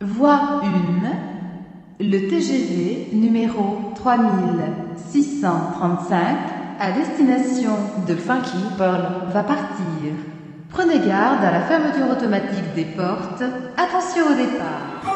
Voie 1. Le TGV numéro 3635 à destination de Funky Pearl va partir. Prenez garde à la fermeture automatique des portes. Attention au départ.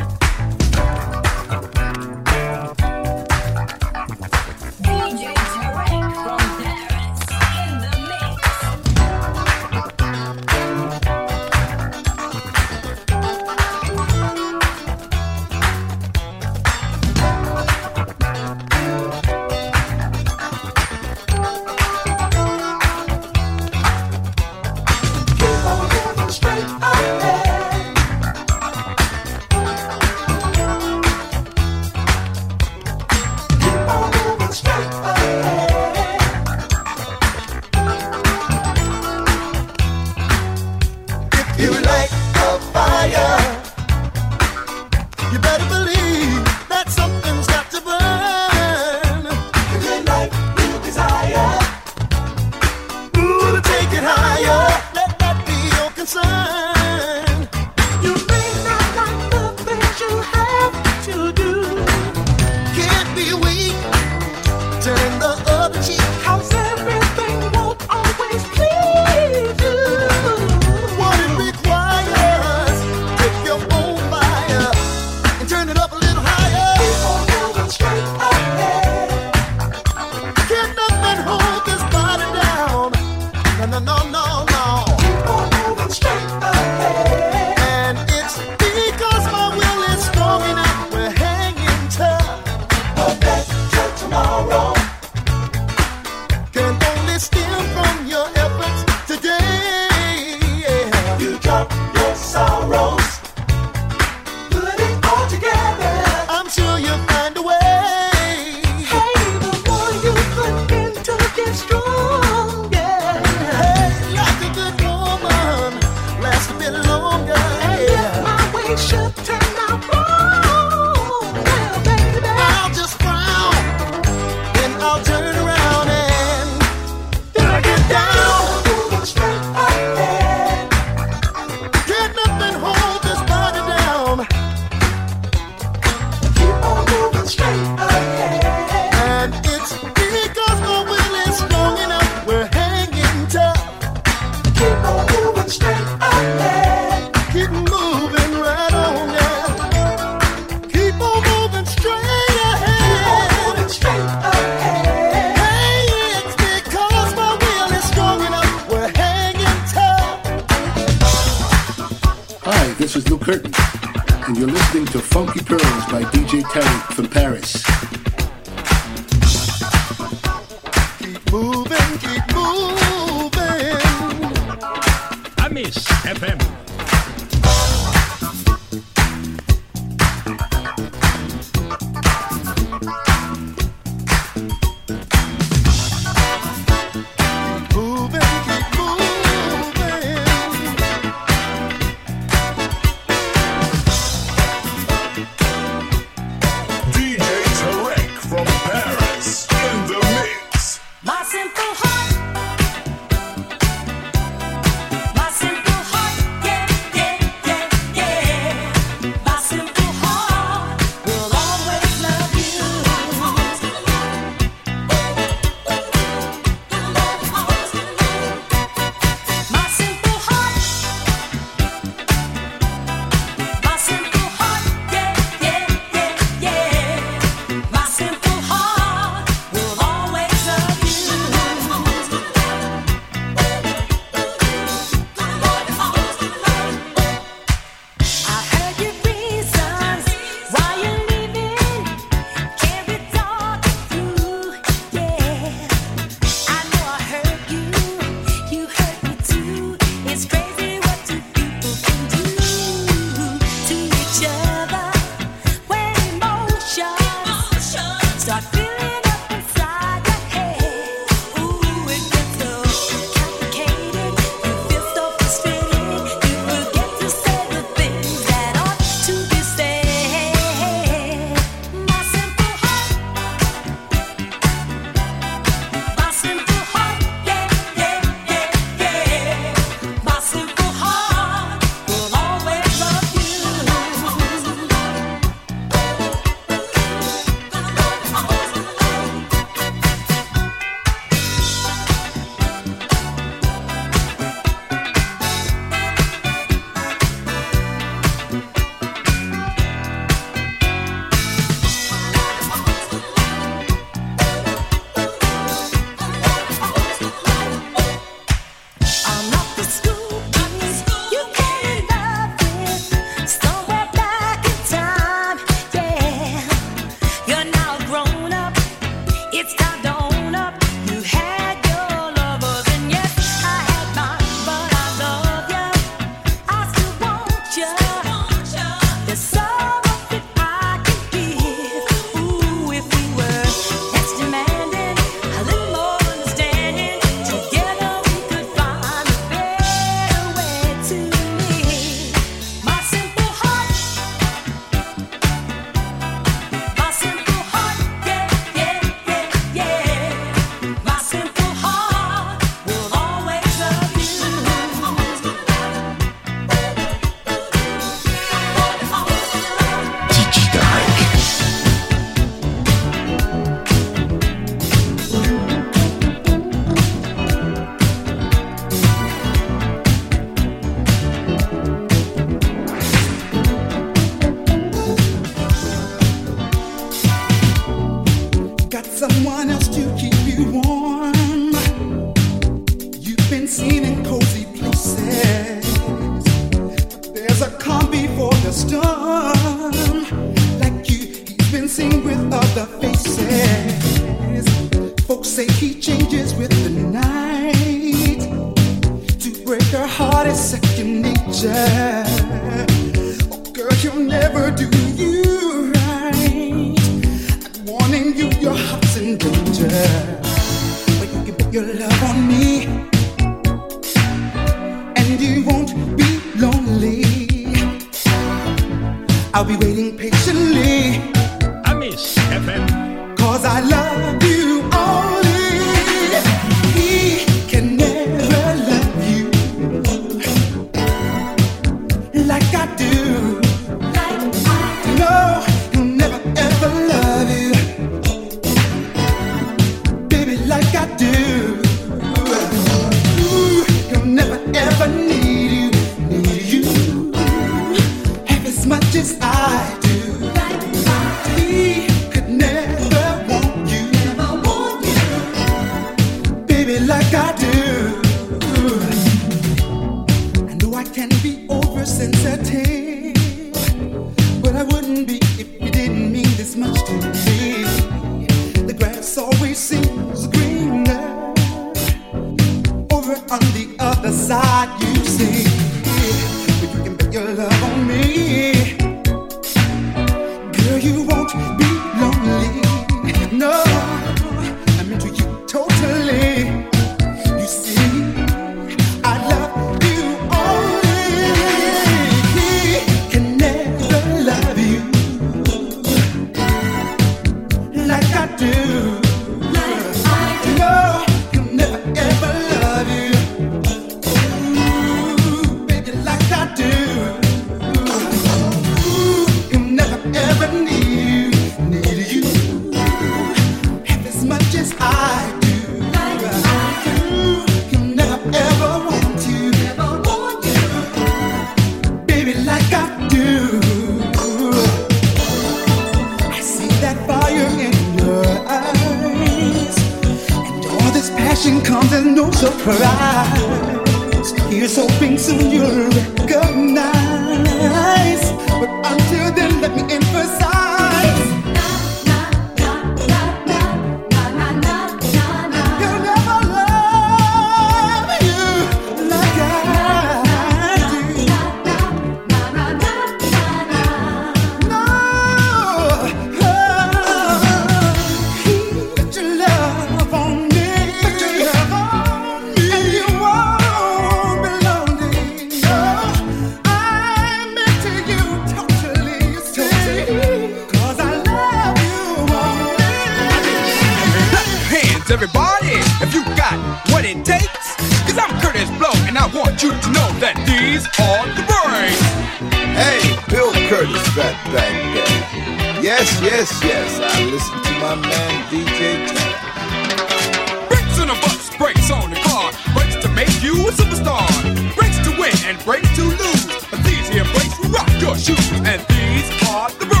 my man DJ Khaled. Brakes on the bus, breaks on the car, breaks to make you a superstar. breaks to win and breaks to lose. But these here breaks will rock your shoes, and these are the rules.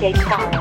เก๋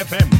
FM.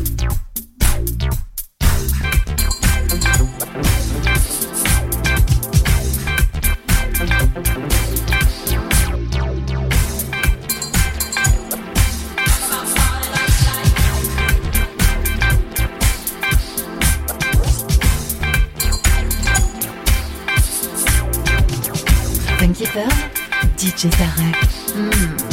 DJ Tarek. Hmm.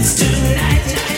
tonight.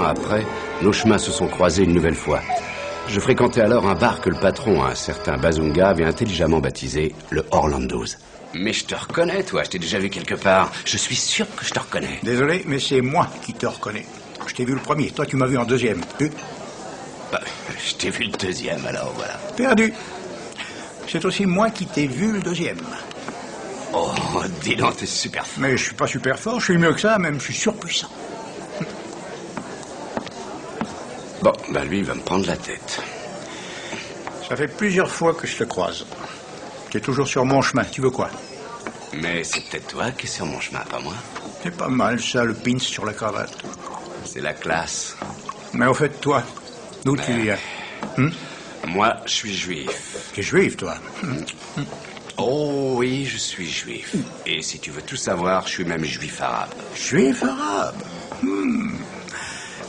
An après, nos chemins se sont croisés une nouvelle fois. Je fréquentais alors un bar que le patron, un certain Bazunga, avait intelligemment baptisé le Orlando's. Mais je te reconnais, toi, je t'ai déjà vu quelque part. Je suis sûr que je te reconnais. Désolé, mais c'est moi qui te reconnais. Je t'ai vu le premier, toi tu m'as vu en deuxième. Vu Bah, je t'ai vu le deuxième, alors voilà. Perdu. C'est aussi moi qui t'ai vu le deuxième. Oh, dis donc, t'es super fort. Mais je suis pas super fort, je suis mieux que ça, même, je suis surpuissant. Bon, bah lui, il va me prendre la tête. Ça fait plusieurs fois que je te croise. Tu es toujours sur mon chemin, tu veux quoi? Mais c'est peut-être toi qui es sur mon chemin, pas moi. C'est pas mal, ça, le pins sur la cravate. C'est la classe. Mais au fait, toi, d'où tu viens? Hum? Moi, je suis juif. Tu es juif, toi? Hum? Oh oui, je suis juif. Et si tu veux tout savoir, je suis même juif arabe. Juif arabe? Hmm.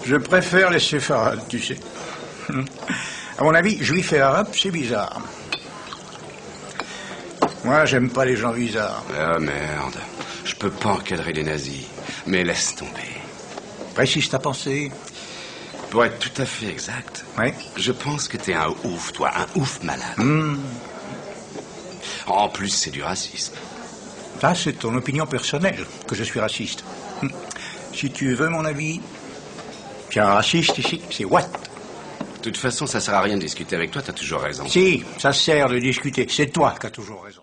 Je préfère les séfarades, tu sais. À mon avis, juif et arabe, c'est bizarre. Moi, j'aime pas les gens bizarres. Ah merde, je peux pas encadrer les nazis. Mais laisse tomber. Précise ta pensée. Pour être tout à fait exact, Oui. je pense que t'es un ouf, toi, un ouf malade. Hmm. En plus, c'est du racisme. Ça, c'est ton opinion personnelle, que je suis raciste. Hmm. Si tu veux mon avis, a un raciste ici, c'est Watt. De toute façon, ça sert à rien de discuter avec toi, t'as toujours raison. Si, ça sert de discuter. C'est toi qui as toujours raison.